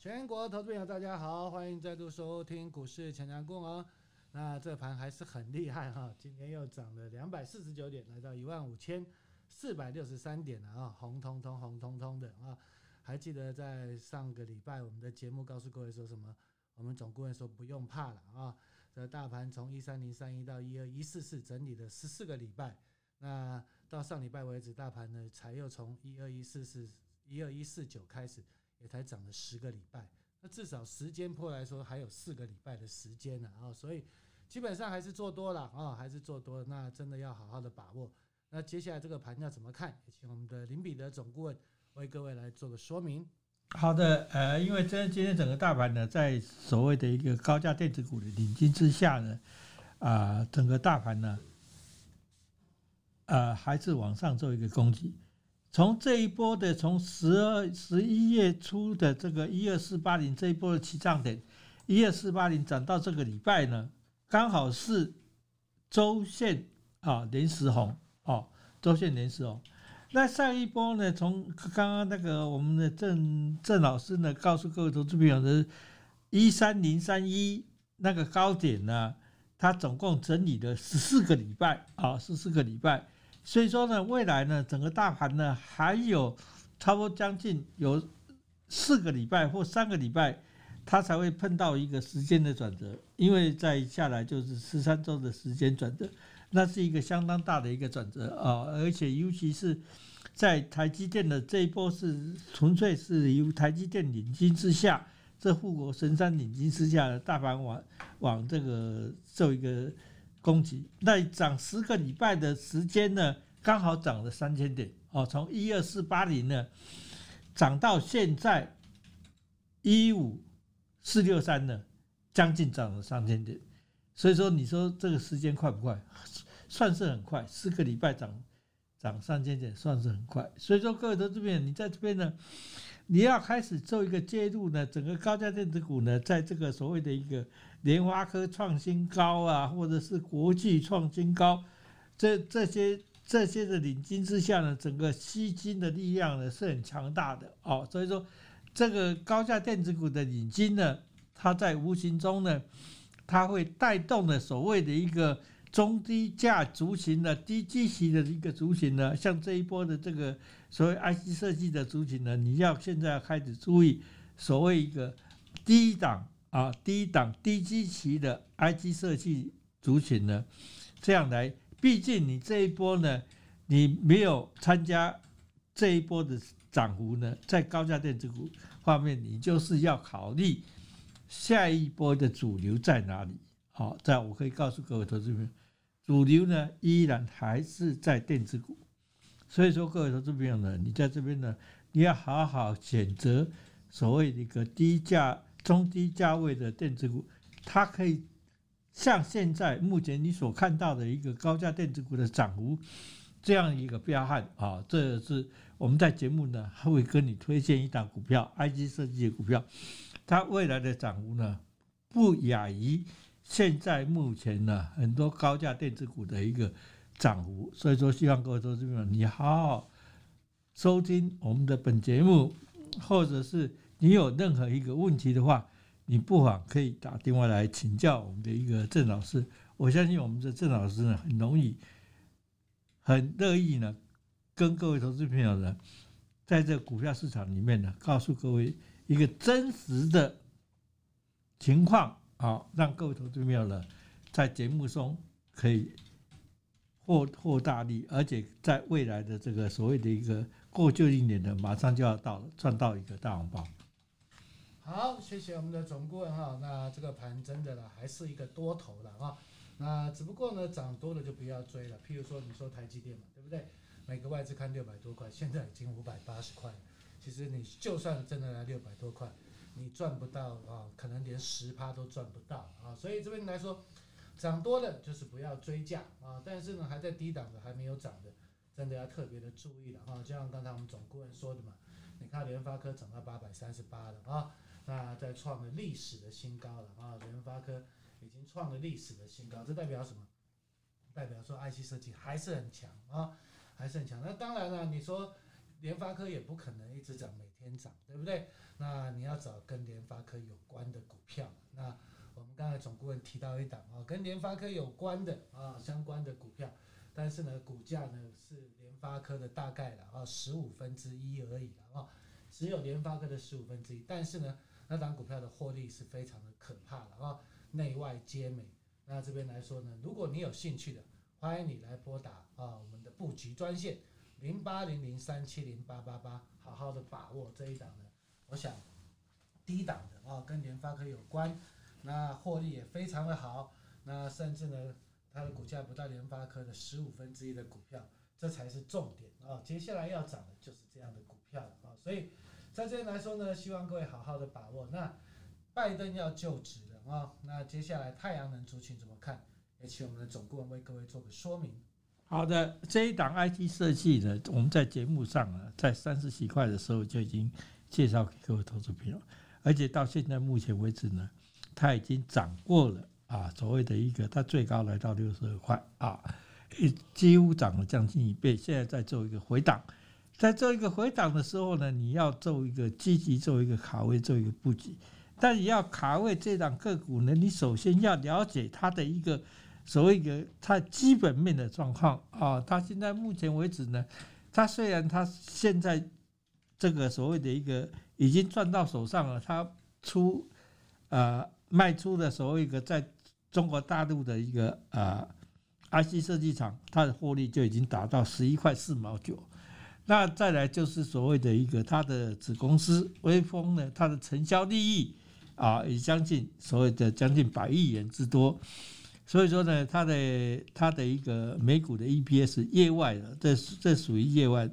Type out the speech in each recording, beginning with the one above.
全国投资朋友大家好，欢迎再度收听股市强强共哦。那这盘还是很厉害哈，今天又涨了两百四十九点，来到一万五千四百六十三点了啊，红彤彤红彤彤的啊。还记得在上个礼拜我们的节目告诉各位说什么？我们总顾问说不用怕了啊。这大盘从一三零三一到一二一四四整理了十四个礼拜，那到上礼拜为止，大盘呢才又从一二一四四一二一四九开始。也才涨了十个礼拜，那至少时间波来说还有四个礼拜的时间呢啊，所以基本上还是做多了啊，还是做多，那真的要好好的把握。那接下来这个盘要怎么看？也请我们的林彼得总顾问为各位来做个说明。好的，呃，因为今今天整个大盘呢，在所谓的一个高价电子股的领军之下呢，啊，整个大盘呢，呃，还是往上做一个攻击。从这一波的从十二十一月初的这个一二四八零这一波的起涨点，一二四八零涨到这个礼拜呢，刚好是周线啊连十红哦，周线连十红。那上一波呢，从刚刚那个我们的郑郑老师呢，告诉各位投资朋友的，一三零三一那个高点呢，它总共整理了十四个礼拜啊，十四个礼拜。所以说呢，未来呢，整个大盘呢，还有差不多将近有四个礼拜或三个礼拜，它才会碰到一个时间的转折，因为再下来就是十三周的时间转折，那是一个相当大的一个转折啊，而且尤其是在台积电的这一波是纯粹是由台积电领军之下，这护国神山领军之下的大盘往往这个做一个。攻击，那涨十个礼拜的时间呢，刚好涨了三千点哦，从一二四八零呢涨到现在一五四六三呢，将近涨了三千点。所以说，你说这个时间快不快？算是很快，四个礼拜涨涨三千点，算是很快。所以说，各位投资者，你在这边呢，你要开始做一个介入呢，整个高价电子股呢，在这个所谓的一个。联发科创新高啊，或者是国际创新高，这这些这些的领军之下呢，整个吸金的力量呢是很强大的哦。所以说，这个高价电子股的领军呢，它在无形中呢，它会带动的所谓的一个中低价族群的低基期的一个族群呢，像这一波的这个所谓 IC 设计的族群呢，你要现在要开始注意所谓一个低档。啊，低档低基期的 IC 设计族群呢，这样来，毕竟你这一波呢，你没有参加这一波的涨幅呢，在高价电子股方面，你就是要考虑下一波的主流在哪里。好，这样我可以告诉各位投资朋友，主流呢依然还是在电子股。所以说，各位投资朋友呢，你在这边呢，你要好好选择所谓的一个低价。中低价位的电子股，它可以像现在目前你所看到的一个高价电子股的涨幅，这样一个彪悍啊！这是我们在节目呢还会跟你推荐一档股票，IC 设计的股票，它未来的涨幅呢不亚于现在目前呢很多高价电子股的一个涨幅。所以说，希望各位投资朋友你好好收听我们的本节目，或者是。你有任何一个问题的话，你不妨可以打电话来请教我们的一个郑老师。我相信我们的郑老师呢，很容易、很乐意呢，跟各位投资朋友呢，在这股票市场里面呢，告诉各位一个真实的情况啊，让各位投资朋友呢，在节目中可以获获大利，而且在未来的这个所谓的一个过旧一年的马上就要到了，赚到一个大红包。好，谢谢我们的总顾问哈。那这个盘真的了，还是一个多头了啊。那只不过呢，涨多了就不要追了。譬如说，你说台积电嘛，对不对？每个外资看六百多块，现在已经五百八十块。其实你就算真的来六百多块，你赚不到啊，可能连十趴都赚不到啊。所以这边来说，涨多了就是不要追价啊。但是呢，还在低档的，还没有涨的，真的要特别的注意了啊。就像刚才我们总顾问说的嘛，你看联发科涨到八百三十八了啊。那在创了历史的新高了啊！联发科已经创了历史的新高，这代表什么？代表说 IC 设计还是很强啊，还是很强。那当然了，你说联发科也不可能一直涨，每天涨，对不对？那你要找跟联发科有关的股票。那我们刚才总顾问提到一档啊，跟联发科有关的啊相关的股票，但是呢，股价呢是联发科的大概了啊十五分之一而已了啊，只有联发科的十五分之一，但是呢，那档股票的获利是非常的可怕的啊，内外皆美。那这边来说呢，如果你有兴趣的，欢迎你来拨打啊我们的布局专线零八零零三七零八八八，好好的把握这一档呢。我想低档的啊，跟联发科有关。那获利也非常的好，那甚至呢，它的股价不到联发科的十五分之一的股票，这才是重点啊！接下来要涨的就是这样的股票啊！所以在这边来说呢，希望各位好好的把握。那拜登要就职了啊！那接下来太阳能族群怎么看？也请我们的总顾问为各位做个说明。好的，这一档 IT 设计呢，我们在节目上啊，在三十几块的时候就已经介绍给各位投资朋友，而且到现在目前为止呢。它已经涨过了啊，所谓的一个，它最高来到六十二块啊，几乎涨了将近一倍。现在在做一个回档，在做一个回档的时候呢，你要做一个积极做一个卡位，做一个布局。但你要卡位这档个股呢，你首先要了解它的一个所谓一个它基本面的状况啊。它现在目前为止呢，它虽然它现在这个所谓的一个已经赚到手上了，它出呃。卖出的所谓一个在中国大陆的一个呃 IC 设计厂，它的获利就已经达到十一块四毛九。那再来就是所谓的一个它的子公司威风呢，它的成交利益啊，也将近所谓的将近百亿元之多。所以说呢，它的它的一个美股的 EPS 业外的，这这属于业外，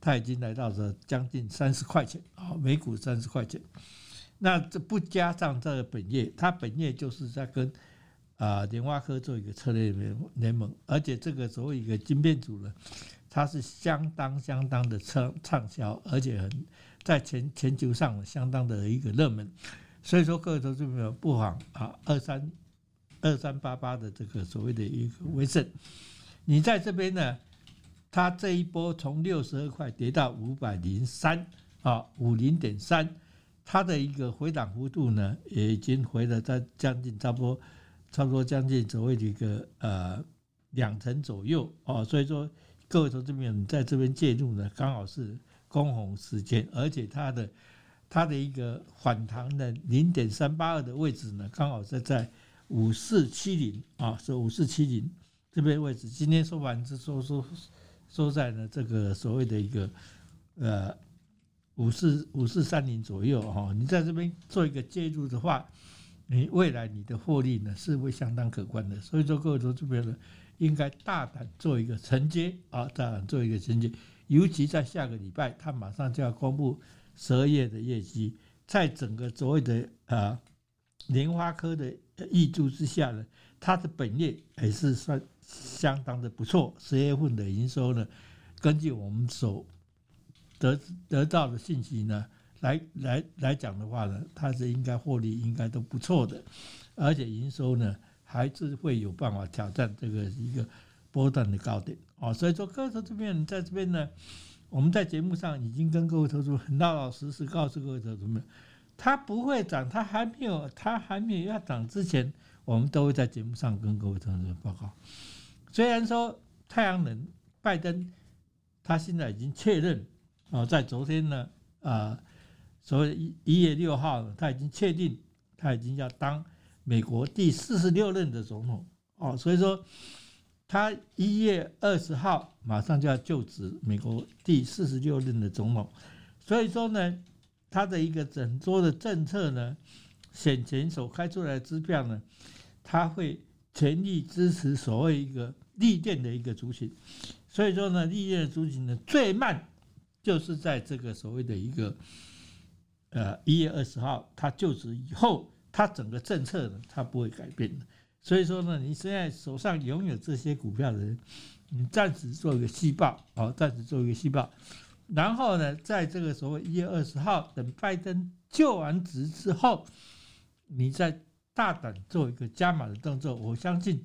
它已经来到了将近三十块钱啊，每股三十块钱。那这不加上这个本业，它本业就是在跟啊联发科做一个策略联联盟，而且这个所谓一个晶片组呢，它是相当相当的畅畅销，而且很在全全球上相当的一个热门，所以说各位投资朋友不妨啊二三二三八八的这个所谓的一个威盛，你在这边呢，它这一波从六十二块跌到五百零三啊五零点三。它的一个回档幅度呢，也已经回了在将近差不多，差不多将近所谓的一个呃两成左右哦，所以说各位投资朋友，你在这边介入呢，刚好是攻红时间，而且它的它的一个反弹的零点三八二的位置呢，刚好是在五四七零啊，是五四七零这边位置，今天收盘是收收收在了这个所谓的一个呃。五四五四三零左右哈，你在这边做一个介入的话，你未来你的获利呢是会相当可观的。所以说各位投资朋友呢，应该大胆做一个承接啊，大胆做一个承接。尤其在下个礼拜，他马上就要公布十二月的业绩，在整个所谓的啊联发科的挹注之下呢，它的本业还是算相当的不错。十月份的营收呢，根据我们所得得到的信息呢，来来来讲的话呢，它是应该获利应该都不错的，而且营收呢还是会有办法挑战这个一个波段的高点哦。所以说，各位投资朋友在这边呢，我们在节目上已经跟各位投资很老老实实告诉各位投资朋友，它不会涨，它还没有它还没有要涨之前，我们都会在节目上跟各位投资朋友报告。虽然说太阳能拜登他现在已经确认。哦，在昨天呢，啊，所谓一一月六号，他已经确定，他已经要当美国第四十六任的总统哦，所以说他一月二十号马上就要就职美国第四十六任的总统，所以说呢，他的一个整桌的政策呢，选前所开出来的支票呢，他会全力支持所谓一个利电的一个族群，所以说呢，利电的族群呢最慢。就是在这个所谓的一个，呃，一月二十号他就职以后，他整个政策呢，他不会改变的。所以说呢，你现在手上拥有这些股票的人，你暂时做一个细报，哦，暂时做一个细报。然后呢，在这个所谓一月二十号，等拜登就完职之后，你再大胆做一个加码的动作，我相信。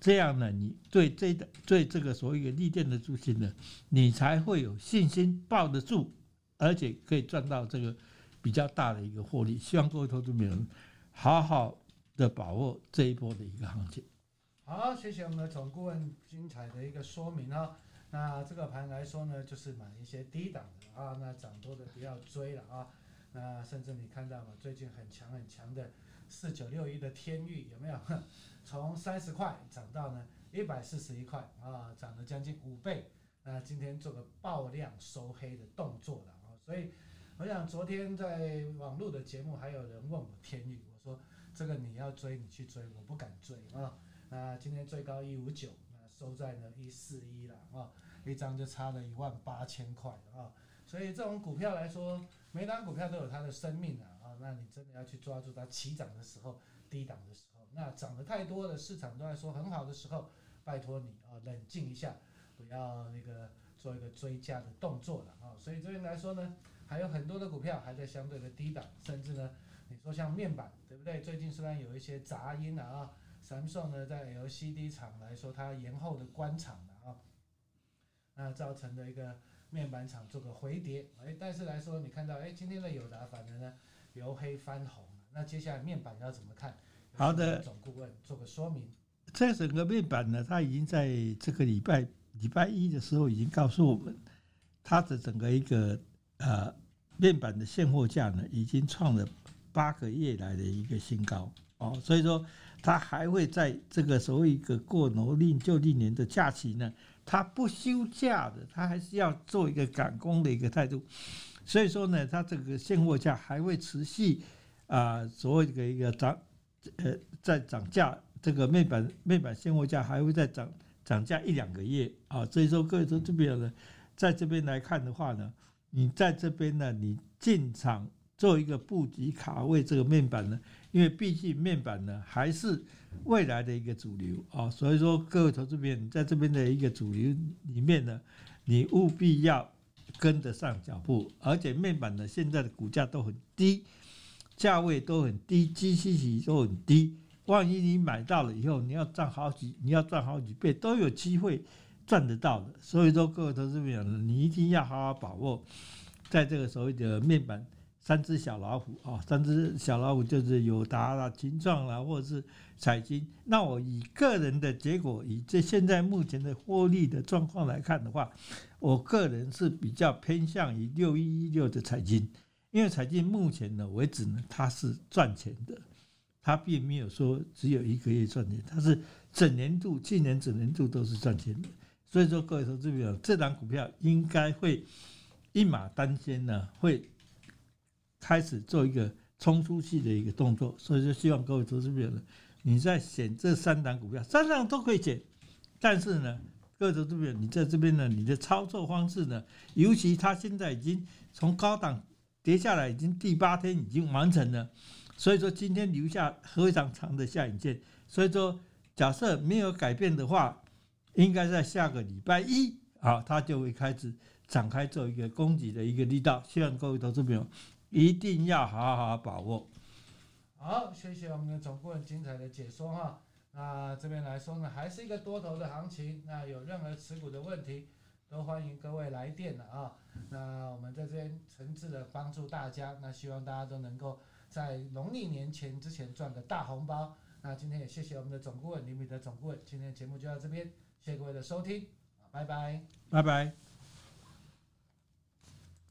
这样呢，你对这个对这个所谓的绿电的资金呢，你才会有信心抱得住，而且可以赚到这个比较大的一个获利。希望各位投资朋友好好的把握这一波的一个行情。好，谢谢我们的总顾问精彩的一个说明啊。那这个盘来说呢，就是买一些低档的啊，那涨多的不要追了啊。那甚至你看到嘛，最近很强很强的四九六一的天域有没有？从三十块涨到呢一百四十一块啊，涨了将近五倍。那今天做个爆量收黑的动作了啊，所以我想昨天在网络的节目还有人问我天域，我说这个你要追你去追，我不敢追啊。那今天最高一五九，收在呢一四一了啊，一张就差了一万八千块啊。所以这种股票来说，每档股票都有它的生命啊啊，那你真的要去抓住它起涨的时候、低档的时候，那涨得太多的市场都在说很好的时候，拜托你啊冷静一下。不要那个做一个追加的动作了啊，所以这边来说呢，还有很多的股票还在相对的低档，甚至呢，你说像面板，对不对？最近虽然有一些杂音了啊，Samsung 呢在 LCD 厂来说，它延后的关厂了啊，那造成的一个面板厂做个回跌，哎，但是来说你看到哎，今天的友达反而呢由黑翻红，那接下来面板要怎么看？好的，总顾问做个说明。这整个面板呢，它已经在这个礼拜。礼拜一的时候已经告诉我们，它的整个一个呃面板的现货价呢，已经创了八个月来的一个新高哦，所以说他还会在这个所谓一个过农历旧历年的假期呢，他不休假的，他还是要做一个赶工的一个态度，所以说呢，他这个现货价还会持续啊，所谓的一个涨呃在涨价，这个面板面板现货价还会再涨。涨价一两个月啊，所以说各位说这边呢，在这边来看的话呢，你在这边呢，你进场做一个布局卡位这个面板呢，因为毕竟面板呢还是未来的一个主流啊，所以说各位投资朋友，在这边的一个主流里面呢，你务必要跟得上脚步，而且面板呢现在的股价都很低，价位都很低，基期比都很低。万一你买到了以后，你要赚好几，你要赚好几倍都有机会赚得到的。所以说，各位投资朋友，你一定要好好把握，在这个所谓的面板三只小老虎啊，三只小老虎就是友达啦、群创啦，或者是彩晶。那我以个人的结果，以这现在目前的获利的状况来看的话，我个人是比较偏向于六一一六的彩晶，因为彩晶目前呢为止呢，它是赚钱的。它并没有说只有一个月赚钱，它是整年度，去年整年度都是赚钱的。所以说，各位投资朋友，这档股票应该会一马当先呢，会开始做一个冲出去的一个动作。所以说，希望各位投资朋友呢，你在选这三档股票，三档都可以选，但是呢，各位投资朋友，你在这边呢，你的操作方式呢，尤其它现在已经从高档跌下来，已经第八天已经完成了。所以说今天留下非常长的下影线，所以说假设没有改变的话，应该在下个礼拜一啊，它就会开始展开做一个攻击的一个力道。希望各位投资朋友一定要好好把握。好，谢谢我们的总顾问精彩的解说哈。那这边来说呢，还是一个多头的行情。那有任何持股的问题，都欢迎各位来电的啊。那我们在这边诚挚的帮助大家，那希望大家都能够。在农历年前之前赚个大红包。那今天也谢谢我们的总顾问林彼得总顾问，今天的节目就到这边，谢谢各位的收听，拜拜，拜拜。